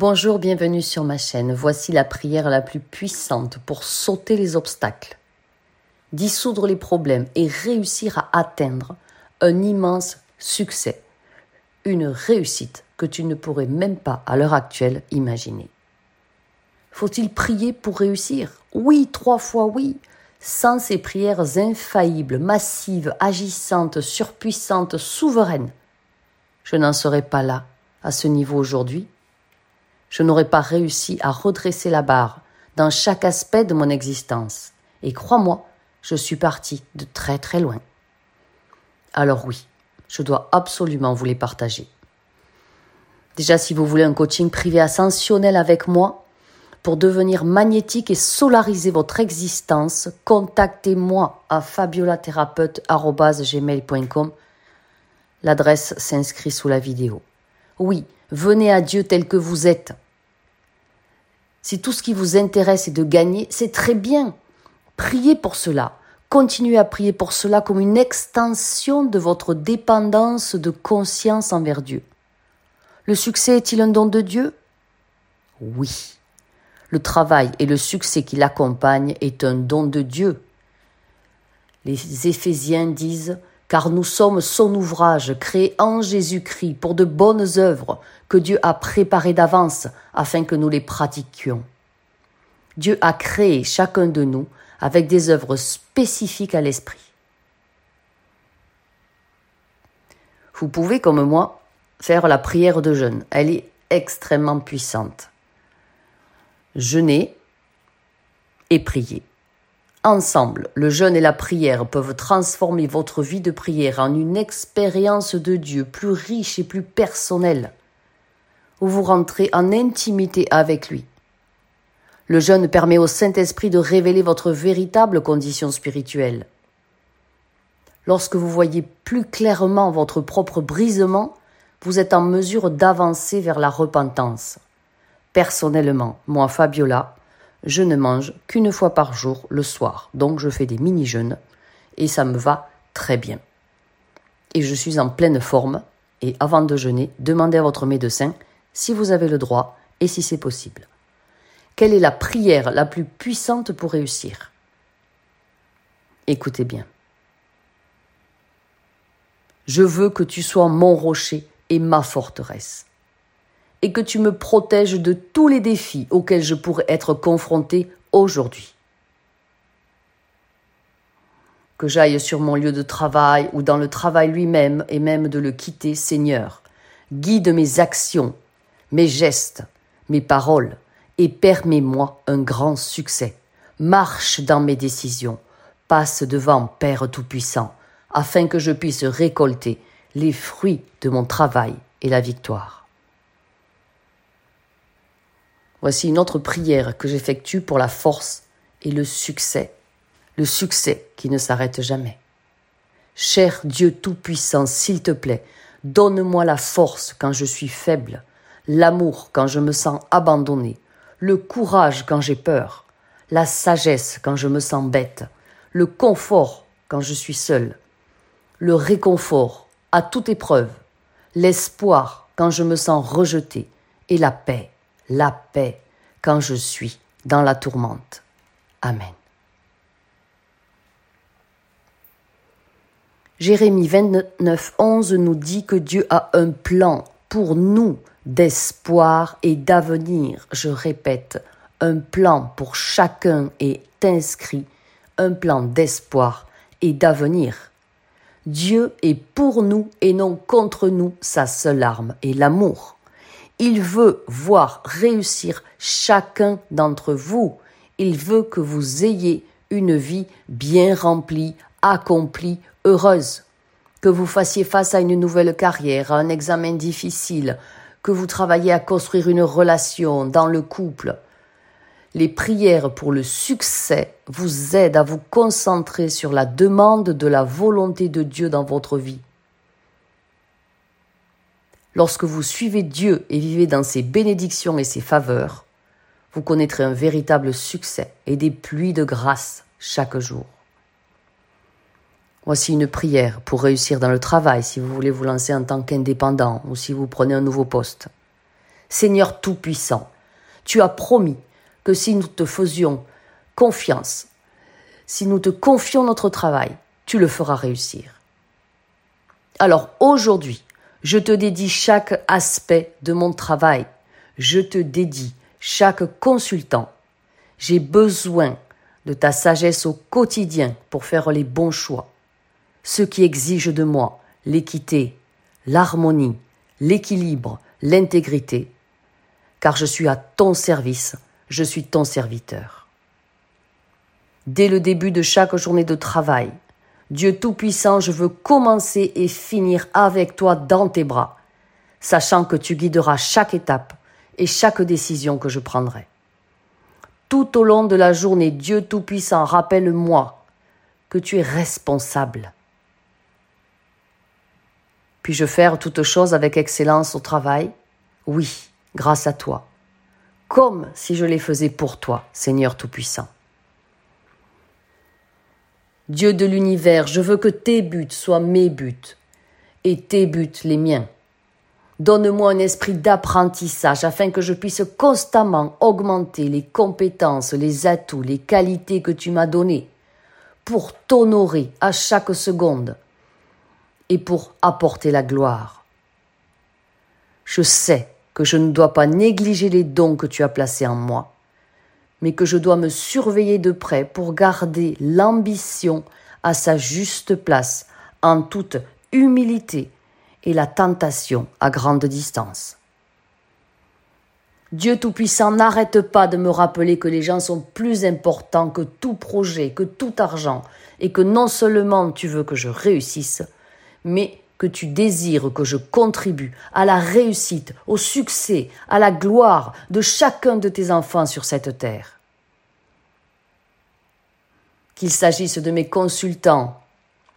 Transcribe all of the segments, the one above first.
Bonjour, bienvenue sur ma chaîne. Voici la prière la plus puissante pour sauter les obstacles, dissoudre les problèmes et réussir à atteindre un immense succès, une réussite que tu ne pourrais même pas à l'heure actuelle imaginer. Faut-il prier pour réussir? Oui, trois fois oui. Sans ces prières infaillibles, massives, agissantes, surpuissantes, souveraines, je n'en serais pas là, à ce niveau aujourd'hui, je n'aurais pas réussi à redresser la barre dans chaque aspect de mon existence. Et crois-moi, je suis parti de très très loin. Alors oui, je dois absolument vous les partager. Déjà, si vous voulez un coaching privé ascensionnel avec moi, pour devenir magnétique et solariser votre existence, contactez-moi à fabiolathérapeute.gmail.com. L'adresse s'inscrit sous la vidéo. Oui, venez à Dieu tel que vous êtes. Si tout ce qui vous intéresse est de gagner, c'est très bien. Priez pour cela. Continuez à prier pour cela comme une extension de votre dépendance de conscience envers Dieu. Le succès est-il un don de Dieu? Oui. Le travail et le succès qui l'accompagnent est un don de Dieu. Les Éphésiens disent car nous sommes son ouvrage créé en Jésus-Christ pour de bonnes œuvres que Dieu a préparées d'avance afin que nous les pratiquions. Dieu a créé chacun de nous avec des œuvres spécifiques à l'esprit. Vous pouvez, comme moi, faire la prière de jeûne. Elle est extrêmement puissante. Jeûner et prier. Ensemble, le jeûne et la prière peuvent transformer votre vie de prière en une expérience de Dieu plus riche et plus personnelle, où vous rentrez en intimité avec lui. Le jeûne permet au Saint-Esprit de révéler votre véritable condition spirituelle. Lorsque vous voyez plus clairement votre propre brisement, vous êtes en mesure d'avancer vers la repentance. Personnellement, moi, Fabiola, je ne mange qu'une fois par jour le soir. Donc je fais des mini-jeûnes et ça me va très bien. Et je suis en pleine forme et avant de jeûner, demandez à votre médecin si vous avez le droit et si c'est possible. Quelle est la prière la plus puissante pour réussir? Écoutez bien. Je veux que tu sois mon rocher et ma forteresse et que tu me protèges de tous les défis auxquels je pourrais être confronté aujourd'hui. Que j'aille sur mon lieu de travail ou dans le travail lui-même et même de le quitter, Seigneur, guide mes actions, mes gestes, mes paroles et permets-moi un grand succès. Marche dans mes décisions, passe devant Père Tout-Puissant, afin que je puisse récolter les fruits de mon travail et la victoire. Voici une autre prière que j'effectue pour la force et le succès, le succès qui ne s'arrête jamais. Cher Dieu Tout-Puissant, s'il te plaît, donne-moi la force quand je suis faible, l'amour quand je me sens abandonné, le courage quand j'ai peur, la sagesse quand je me sens bête, le confort quand je suis seul, le réconfort à toute épreuve, l'espoir quand je me sens rejeté et la paix la paix quand je suis dans la tourmente. Amen. Jérémie 29, 11 nous dit que Dieu a un plan pour nous d'espoir et d'avenir. Je répète, un plan pour chacun est inscrit, un plan d'espoir et d'avenir. Dieu est pour nous et non contre nous, sa seule arme est l'amour. Il veut voir réussir chacun d'entre vous. Il veut que vous ayez une vie bien remplie, accomplie, heureuse. Que vous fassiez face à une nouvelle carrière, à un examen difficile, que vous travaillez à construire une relation dans le couple. Les prières pour le succès vous aident à vous concentrer sur la demande de la volonté de Dieu dans votre vie. Lorsque vous suivez Dieu et vivez dans ses bénédictions et ses faveurs, vous connaîtrez un véritable succès et des pluies de grâce chaque jour. Voici une prière pour réussir dans le travail si vous voulez vous lancer en tant qu'indépendant ou si vous prenez un nouveau poste. Seigneur Tout-Puissant, tu as promis que si nous te faisions confiance, si nous te confions notre travail, tu le feras réussir. Alors aujourd'hui, je te dédie chaque aspect de mon travail. Je te dédie chaque consultant. J'ai besoin de ta sagesse au quotidien pour faire les bons choix. Ce qui exige de moi l'équité, l'harmonie, l'équilibre, l'intégrité, car je suis à ton service, je suis ton serviteur. Dès le début de chaque journée de travail, Dieu Tout-Puissant, je veux commencer et finir avec toi dans tes bras, sachant que tu guideras chaque étape et chaque décision que je prendrai. Tout au long de la journée, Dieu Tout-Puissant, rappelle-moi que tu es responsable. Puis-je faire toutes choses avec excellence au travail? Oui, grâce à toi, comme si je les faisais pour toi, Seigneur Tout-Puissant. Dieu de l'univers, je veux que tes buts soient mes buts et tes buts les miens. Donne-moi un esprit d'apprentissage afin que je puisse constamment augmenter les compétences, les atouts, les qualités que tu m'as données pour t'honorer à chaque seconde et pour apporter la gloire. Je sais que je ne dois pas négliger les dons que tu as placés en moi mais que je dois me surveiller de près pour garder l'ambition à sa juste place, en toute humilité, et la tentation à grande distance. Dieu Tout-Puissant n'arrête pas de me rappeler que les gens sont plus importants que tout projet, que tout argent, et que non seulement tu veux que je réussisse, mais que tu désires que je contribue à la réussite, au succès, à la gloire de chacun de tes enfants sur cette terre. Qu'il s'agisse de mes consultants,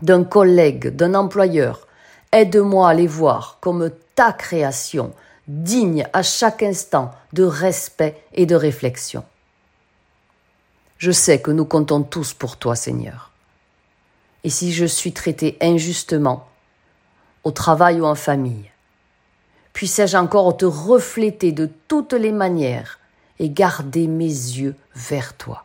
d'un collègue, d'un employeur, aide-moi à les voir comme ta création, digne à chaque instant de respect et de réflexion. Je sais que nous comptons tous pour toi, Seigneur. Et si je suis traité injustement, au travail ou en famille. Puissais-je encore te refléter de toutes les manières et garder mes yeux vers toi?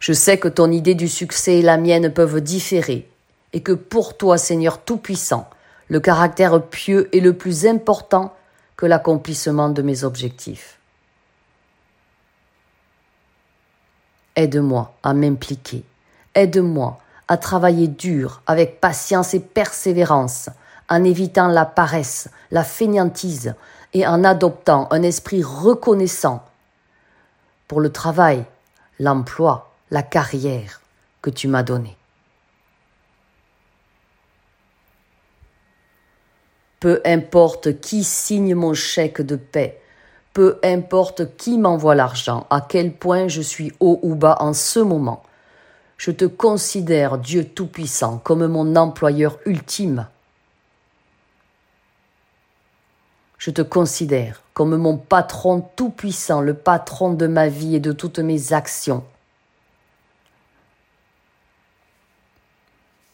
Je sais que ton idée du succès et la mienne peuvent différer, et que pour toi, Seigneur Tout-Puissant, le caractère pieux est le plus important que l'accomplissement de mes objectifs. Aide-moi à m'impliquer, aide-moi à travailler dur, avec patience et persévérance, en évitant la paresse, la fainéantise, et en adoptant un esprit reconnaissant pour le travail, l'emploi, la carrière que tu m'as donné. Peu importe qui signe mon chèque de paix, peu importe qui m'envoie l'argent, à quel point je suis haut ou bas en ce moment, je te considère, Dieu Tout-Puissant, comme mon employeur ultime. Je te considère comme mon patron tout-puissant, le patron de ma vie et de toutes mes actions.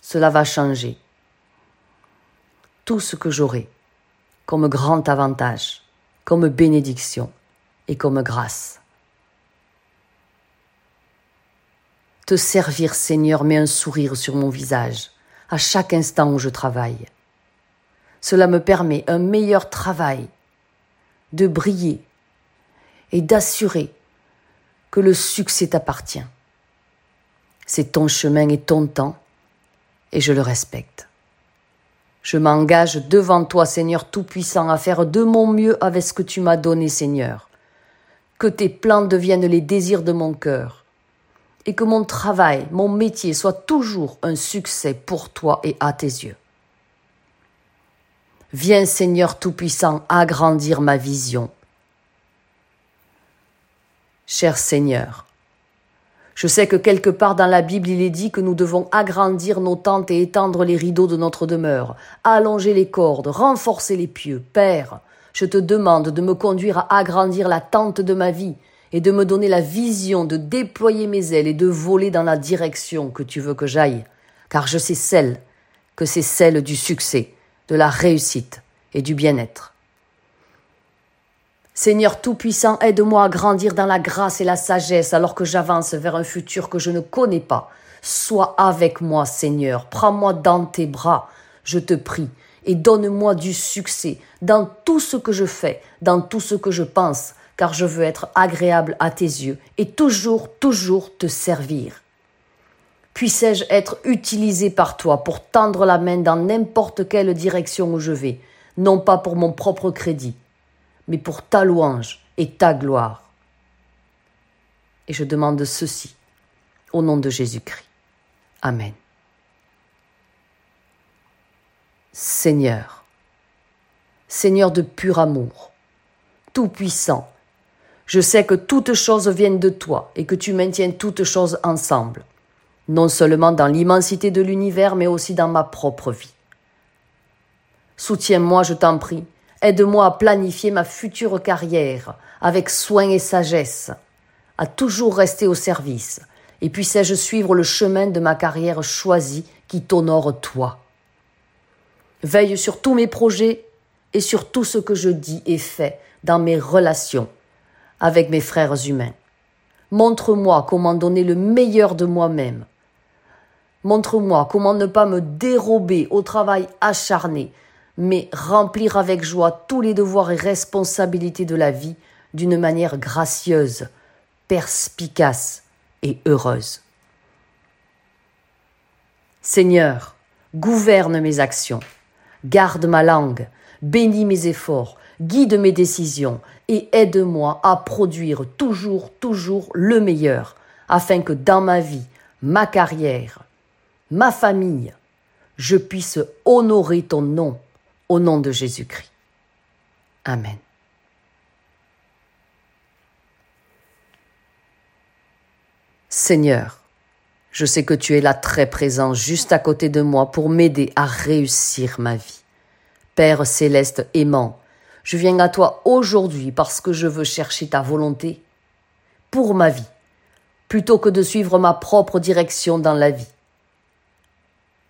Cela va changer. Tout ce que j'aurai comme grand avantage, comme bénédiction et comme grâce. Te servir, Seigneur, met un sourire sur mon visage à chaque instant où je travaille. Cela me permet un meilleur travail, de briller et d'assurer que le succès t'appartient. C'est ton chemin et ton temps, et je le respecte. Je m'engage devant toi, Seigneur Tout-Puissant, à faire de mon mieux avec ce que tu m'as donné, Seigneur. Que tes plans deviennent les désirs de mon cœur et que mon travail, mon métier soit toujours un succès pour toi et à tes yeux. Viens Seigneur Tout-Puissant agrandir ma vision. Cher Seigneur, je sais que quelque part dans la Bible il est dit que nous devons agrandir nos tentes et étendre les rideaux de notre demeure, allonger les cordes, renforcer les pieux. Père, je te demande de me conduire à agrandir la tente de ma vie, et de me donner la vision de déployer mes ailes et de voler dans la direction que tu veux que j'aille, car je sais celle que c'est celle du succès, de la réussite et du bien-être. Seigneur Tout-Puissant, aide-moi à grandir dans la grâce et la sagesse alors que j'avance vers un futur que je ne connais pas. Sois avec moi, Seigneur, prends-moi dans tes bras, je te prie, et donne-moi du succès dans tout ce que je fais, dans tout ce que je pense, car je veux être agréable à tes yeux et toujours, toujours te servir. Puissais-je être utilisé par toi pour tendre la main dans n'importe quelle direction où je vais, non pas pour mon propre crédit, mais pour ta louange et ta gloire. Et je demande ceci au nom de Jésus-Christ. Amen. Seigneur, Seigneur de pur amour, Tout-Puissant, je sais que toutes choses viennent de toi et que tu maintiens toutes choses ensemble, non seulement dans l'immensité de l'univers, mais aussi dans ma propre vie. Soutiens-moi, je t'en prie, aide-moi à planifier ma future carrière avec soin et sagesse, à toujours rester au service, et puissais-je suivre le chemin de ma carrière choisie qui t'honore toi. Veille sur tous mes projets et sur tout ce que je dis et fais dans mes relations avec mes frères humains. Montre-moi comment donner le meilleur de moi-même. Montre-moi comment ne pas me dérober au travail acharné, mais remplir avec joie tous les devoirs et responsabilités de la vie d'une manière gracieuse, perspicace et heureuse. Seigneur, gouverne mes actions, garde ma langue, bénis mes efforts, guide mes décisions et aide-moi à produire toujours, toujours le meilleur, afin que dans ma vie, ma carrière, ma famille, je puisse honorer ton nom au nom de Jésus-Christ. Amen. Seigneur, je sais que tu es là très présent juste à côté de moi pour m'aider à réussir ma vie. Père céleste aimant, je viens à toi aujourd'hui parce que je veux chercher ta volonté pour ma vie, plutôt que de suivre ma propre direction dans la vie.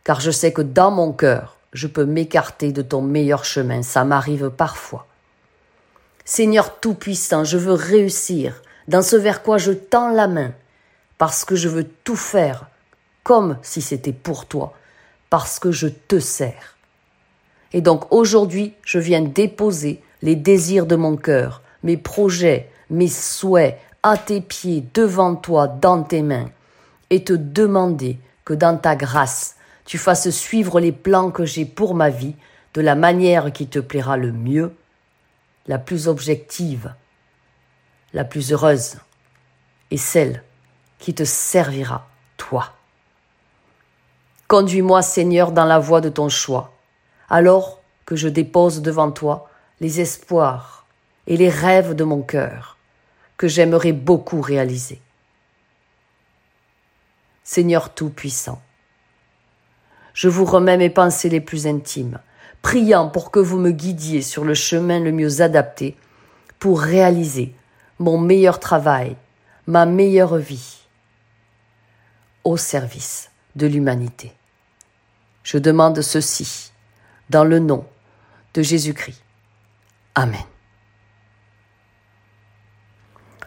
Car je sais que dans mon cœur, je peux m'écarter de ton meilleur chemin, ça m'arrive parfois. Seigneur Tout-Puissant, je veux réussir dans ce vers quoi je tends la main, parce que je veux tout faire comme si c'était pour toi, parce que je te sers. Et donc aujourd'hui, je viens déposer les désirs de mon cœur, mes projets, mes souhaits à tes pieds, devant toi, dans tes mains, et te demander que dans ta grâce, tu fasses suivre les plans que j'ai pour ma vie de la manière qui te plaira le mieux, la plus objective, la plus heureuse, et celle qui te servira, toi. Conduis-moi, Seigneur, dans la voie de ton choix, alors que je dépose devant toi les espoirs et les rêves de mon cœur que j'aimerais beaucoup réaliser. Seigneur Tout-Puissant, je vous remets mes pensées les plus intimes, priant pour que vous me guidiez sur le chemin le mieux adapté pour réaliser mon meilleur travail, ma meilleure vie, au service de l'humanité. Je demande ceci dans le nom de Jésus-Christ. Amen.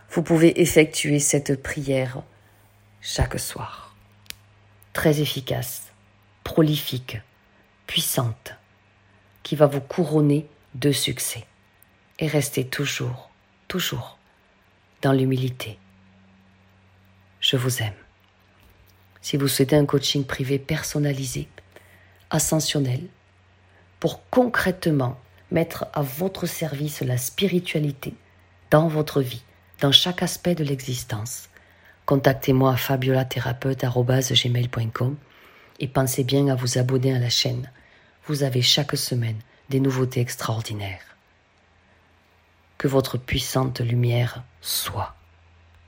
Vous pouvez effectuer cette prière chaque soir. Très efficace, prolifique, puissante, qui va vous couronner de succès. Et restez toujours, toujours dans l'humilité. Je vous aime. Si vous souhaitez un coaching privé personnalisé, ascensionnel, pour concrètement mettre à votre service la spiritualité dans votre vie, dans chaque aspect de l'existence. Contactez-moi à fabiolathérapeute.gmail.com et pensez bien à vous abonner à la chaîne. Vous avez chaque semaine des nouveautés extraordinaires. Que votre puissante lumière soit.